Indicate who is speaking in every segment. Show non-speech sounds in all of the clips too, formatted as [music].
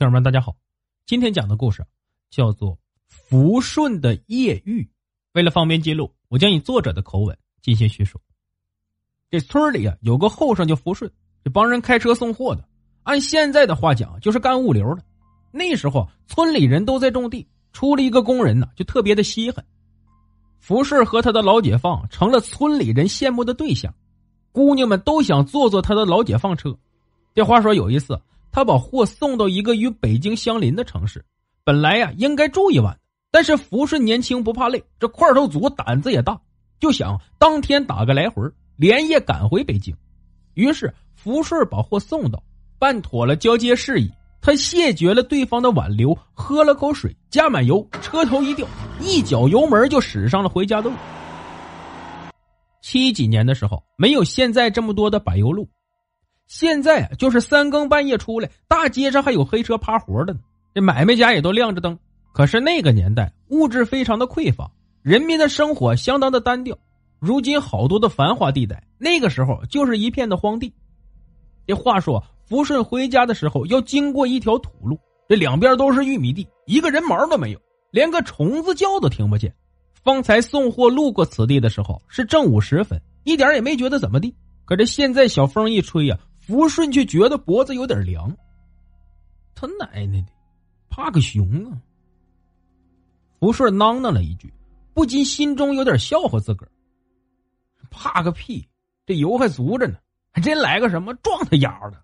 Speaker 1: 听友们，大家好，今天讲的故事叫做《福顺的夜遇》。为了方便记录，我将以作者的口吻进行叙述。这村里啊，有个后生叫福顺，这帮人开车送货的，按现在的话讲，就是干物流的。那时候村里人都在种地，出了一个工人呢，就特别的稀罕。福顺和他的老解放成了村里人羡慕的对象，姑娘们都想坐坐他的老解放车。这话说有一次。他把货送到一个与北京相邻的城市，本来呀应该住一晚，但是福顺年轻不怕累，这块头足胆子也大，就想当天打个来回，连夜赶回北京。于是福顺把货送到，办妥了交接事宜，他谢绝了对方的挽留，喝了口水，加满油，车头一掉，一脚油门就驶上了回家的路。七几年的时候，没有现在这么多的柏油路。现在就是三更半夜出来，大街上还有黑车趴活的呢。这买卖家也都亮着灯。可是那个年代物质非常的匮乏，人民的生活相当的单调。如今好多的繁华地带，那个时候就是一片的荒地。这话说，福顺回家的时候要经过一条土路，这两边都是玉米地，一个人毛都没有，连个虫子叫都听不见。方才送货路过此地的时候是正午时分，一点也没觉得怎么地。可这现在小风一吹呀。福顺却觉得脖子有点凉，他奶奶的，怕个熊啊！福顺囔囔了一句，不禁心中有点笑话自个儿。怕个屁，这油还足着呢，还真来个什么撞他丫的！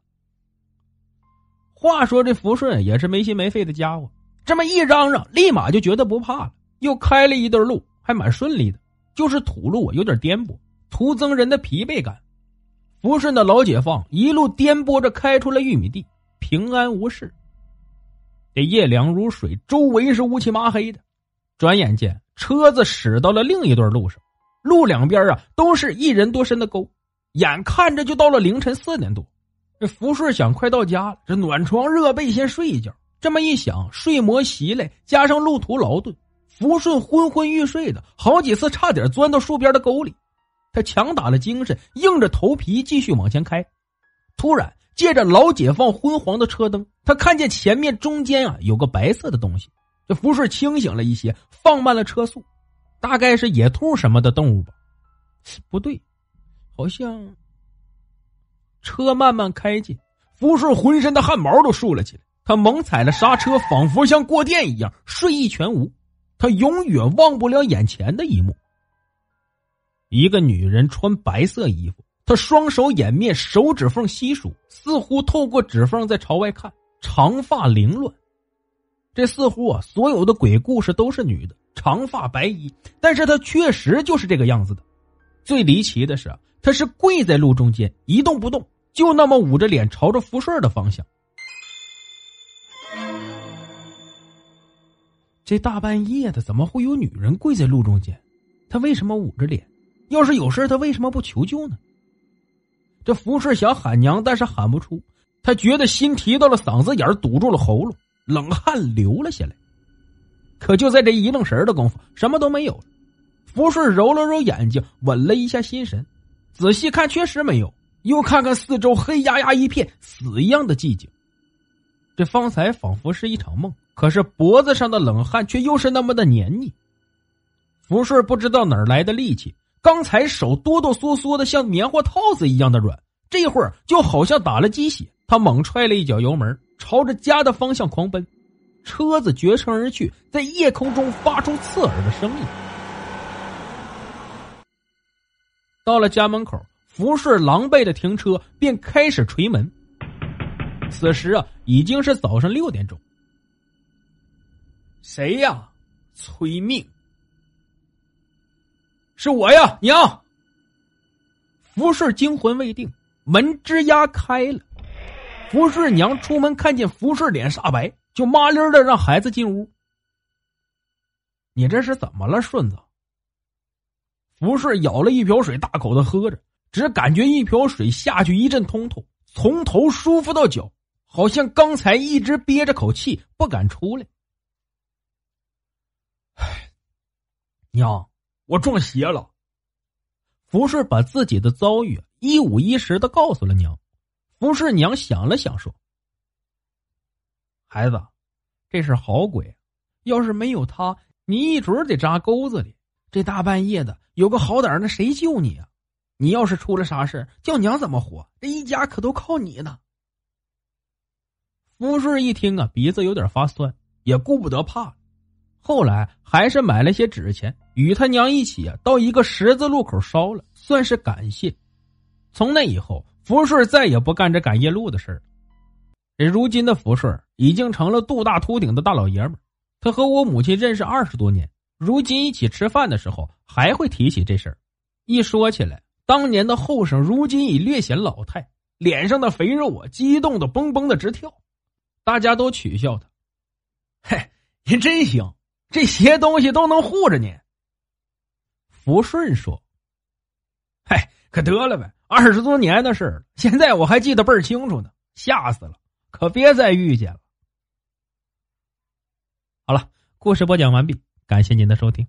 Speaker 1: 话说这福顺也是没心没肺的家伙，这么一嚷嚷，立马就觉得不怕了，又开了一段路，还蛮顺利的，就是土路有点颠簸，徒增人的疲惫感。福顺的老解放一路颠簸着开出了玉米地，平安无事。这夜凉如水，周围是乌漆麻黑的。转眼间，车子驶到了另一段路上，路两边啊都是一人多深的沟。眼看着就到了凌晨四点多，这福顺想快到家了，这暖床热被先睡一觉。这么一想，睡魔袭来，加上路途劳顿，福顺昏昏欲睡的，好几次差点钻到树边的沟里。他强打了精神，硬着头皮继续往前开。突然，借着老解放昏黄的车灯，他看见前面中间啊有个白色的东西。这福顺清醒了一些，放慢了车速，大概是野兔什么的动物吧？不对，好像……车慢慢开进，福顺浑身的汗毛都竖了起来。他猛踩了刹车，仿佛像过电一样，睡意全无。他永远忘不了眼前的一幕。一个女人穿白色衣服，她双手掩面，手指缝稀疏，似乎透过指缝在朝外看，长发凌乱。这似乎啊，所有的鬼故事都是女的，长发白衣，但是她确实就是这个样子的。最离奇的是，她是跪在路中间，一动不动，就那么捂着脸朝着福顺的方向。这大半夜的，怎么会有女人跪在路中间？她为什么捂着脸？要是有事他为什么不求救呢？这福顺想喊娘，但是喊不出，他觉得心提到了嗓子眼堵住了喉咙，冷汗流了下来。可就在这一愣神的功夫，什么都没有了。福顺揉了揉眼睛，稳了一下心神，仔细看，确实没有。又看看四周，黑压压一片，死一样的寂静。这方才仿佛是一场梦，可是脖子上的冷汗却又是那么的黏腻。福顺不知道哪儿来的力气。刚才手哆哆嗦嗦的，像棉花套子一样的软，这会儿就好像打了鸡血。他猛踹了一脚油门，朝着家的方向狂奔，车子绝尘而去，在夜空中发出刺耳的声音。到了家门口，福顺狼狈的停车，便开始捶门。此时啊，已经是早上六点钟。谁呀？催命！是我呀，娘。福顺惊魂未定，门吱呀开了。福顺娘出门看见福顺脸煞白，就麻利的让孩子进屋。你这是怎么了，顺子？福顺舀了一瓢水，大口的喝着，只感觉一瓢水下去一阵通透，从头舒服到脚，好像刚才一直憋着口气不敢出来。娘，我中邪了。服侍把自己的遭遇一五一十的告诉了娘。服侍娘想了想，说：“孩子，这是好鬼，要是没有他，你一准得扎沟子里。这大半夜的，有个好歹，那谁救你啊？你要是出了啥事叫娘怎么活？这一家可都靠你呢。”服侍一听啊，鼻子有点发酸，也顾不得怕。后来还是买了些纸钱，与他娘一起啊，到一个十字路口烧了，算是感谢。从那以后。福顺再也不干这赶夜路的事儿。这如今的福顺已经成了肚大秃顶的大老爷们儿。他和我母亲认识二十多年，如今一起吃饭的时候还会提起这事儿。一说起来，当年的后生如今已略显老态，脸上的肥肉啊，激动的嘣嘣的直跳。大家都取笑他：“ [laughs] 嘿，您真行，这些东西都能护着您。”福顺说：“嗨，可得了呗。”二十多年的事了，现在我还记得倍儿清楚呢，吓死了！可别再遇见了。好了，故事播讲完毕，感谢您的收听。